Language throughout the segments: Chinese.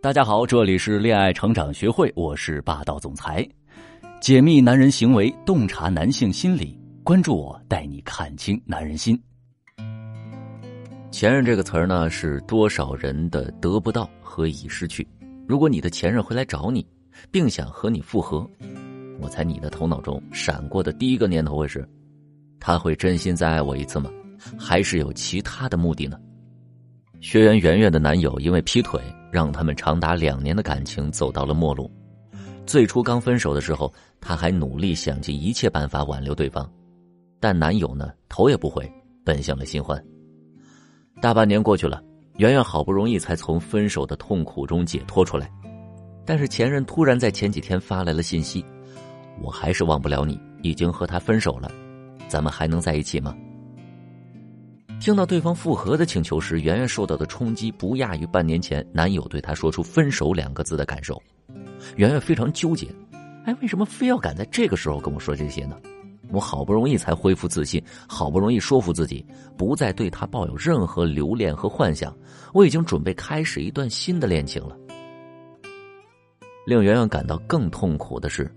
大家好，这里是恋爱成长学会，我是霸道总裁，解密男人行为，洞察男性心理，关注我，带你看清男人心。前任这个词儿呢，是多少人的得不到和已失去。如果你的前任会来找你，并想和你复合，我猜你的头脑中闪过的第一个念头会是：他会真心再爱我一次吗？还是有其他的目的呢？学员圆圆的男友因为劈腿，让他们长达两年的感情走到了末路。最初刚分手的时候，她还努力想尽一切办法挽留对方，但男友呢头也不回，奔向了新欢。大半年过去了，圆圆好不容易才从分手的痛苦中解脱出来，但是前任突然在前几天发来了信息：“我还是忘不了你，已经和他分手了，咱们还能在一起吗？”听到对方复合的请求时，圆圆受到的冲击不亚于半年前男友对她说出“分手”两个字的感受。圆圆非常纠结，哎，为什么非要赶在这个时候跟我说这些呢？我好不容易才恢复自信，好不容易说服自己不再对他抱有任何留恋和幻想，我已经准备开始一段新的恋情了。令圆圆感到更痛苦的是，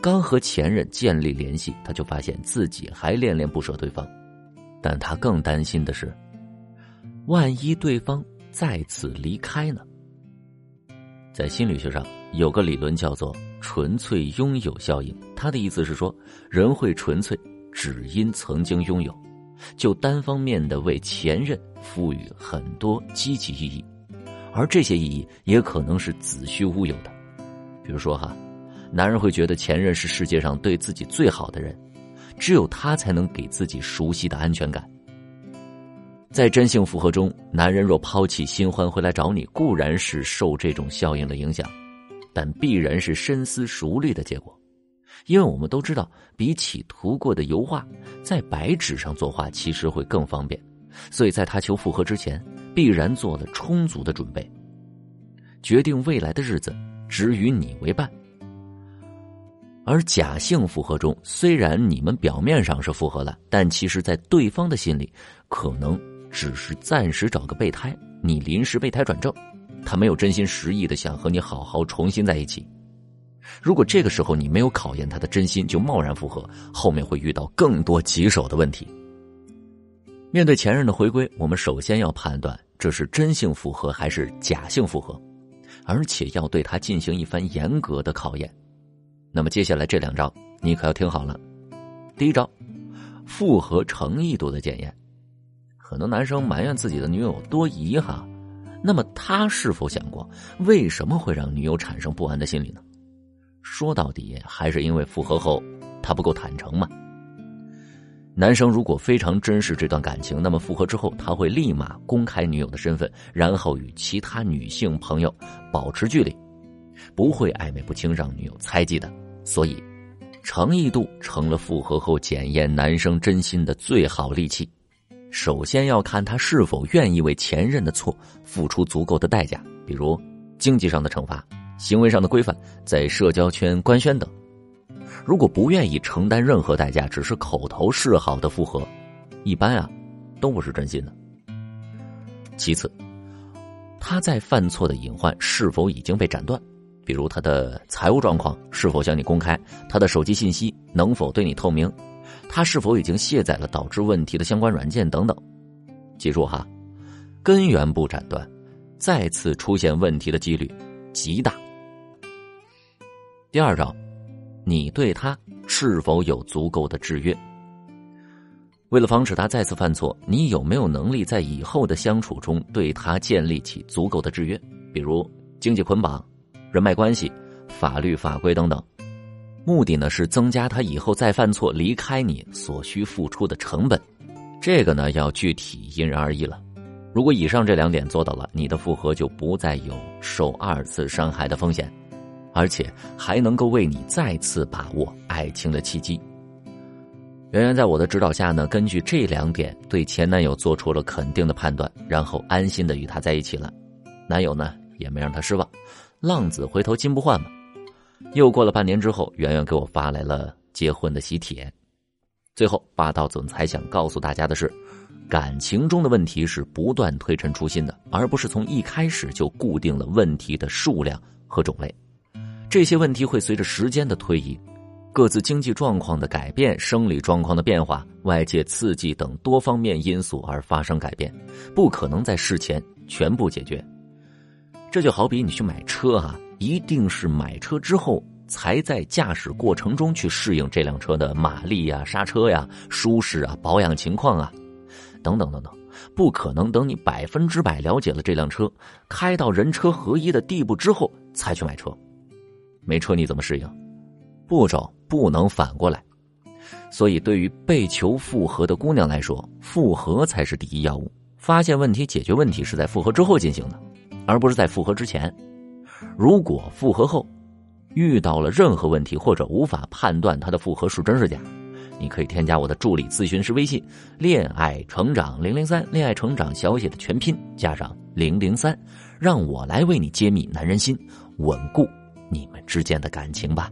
刚和前任建立联系，她就发现自己还恋恋不舍对方。但他更担心的是，万一对方再次离开呢？在心理学上有个理论叫做“纯粹拥有效应”，他的意思是说，人会纯粹只因曾经拥有，就单方面的为前任赋予很多积极意义，而这些意义也可能是子虚乌有的。比如说哈，男人会觉得前任是世界上对自己最好的人。只有他才能给自己熟悉的安全感。在真性复合中，男人若抛弃新欢回来找你，固然是受这种效应的影响，但必然是深思熟虑的结果。因为我们都知道，比起涂过的油画，在白纸上作画其实会更方便，所以在他求复合之前，必然做了充足的准备，决定未来的日子只与你为伴。而假性复合中，虽然你们表面上是复合了，但其实，在对方的心里，可能只是暂时找个备胎，你临时备胎转正，他没有真心实意的想和你好好重新在一起。如果这个时候你没有考验他的真心就贸然复合，后面会遇到更多棘手的问题。面对前任的回归，我们首先要判断这是真性复合还是假性复合，而且要对他进行一番严格的考验。那么接下来这两招你可要听好了。第一招，复合诚意度的检验。很多男生埋怨自己的女友多疑哈，那么他是否想过为什么会让女友产生不安的心理呢？说到底还是因为复合后他不够坦诚嘛。男生如果非常珍视这段感情，那么复合之后他会立马公开女友的身份，然后与其他女性朋友保持距离，不会暧昧不清让女友猜忌的。所以，诚意度成了复合后检验男生真心的最好利器。首先要看他是否愿意为前任的错付出足够的代价，比如经济上的惩罚、行为上的规范、在社交圈官宣等。如果不愿意承担任何代价，只是口头示好的复合，一般啊都不是真心的。其次，他在犯错的隐患是否已经被斩断？比如他的财务状况是否向你公开，他的手机信息能否对你透明，他是否已经卸载了导致问题的相关软件等等。记住哈，根源不斩断，再次出现问题的几率极大。第二招，你对他是否有足够的制约？为了防止他再次犯错，你有没有能力在以后的相处中对他建立起足够的制约？比如经济捆绑。人脉关系、法律法规等等，目的呢是增加他以后再犯错离开你所需付出的成本。这个呢要具体因人而异了。如果以上这两点做到了，你的复合就不再有受二次伤害的风险，而且还能够为你再次把握爱情的契机。圆圆在我的指导下呢，根据这两点对前男友做出了肯定的判断，然后安心的与他在一起了。男友呢也没让他失望。浪子回头金不换嘛，又过了半年之后，圆圆给我发来了结婚的喜帖。最后，霸道总裁想告诉大家的是：感情中的问题是不断推陈出新的，而不是从一开始就固定了问题的数量和种类。这些问题会随着时间的推移。各自经济状况的改变、生理状况的变化、外界刺激等多方面因素而发生改变，不可能在事前全部解决。这就好比你去买车啊，一定是买车之后才在驾驶过程中去适应这辆车的马力呀、刹车呀、舒适啊、保养情况啊，等等等等，不可能等你百分之百了解了这辆车，开到人车合一的地步之后才去买车。没车你怎么适应？步骤。不能反过来，所以对于被求复合的姑娘来说，复合才是第一要务。发现问题、解决问题是在复合之后进行的，而不是在复合之前。如果复合后遇到了任何问题，或者无法判断他的复合是真是假，你可以添加我的助理咨询师微信“恋爱成长零零三”，恋爱成长小写的全拼加上零零三，让我来为你揭秘男人心，稳固你们之间的感情吧。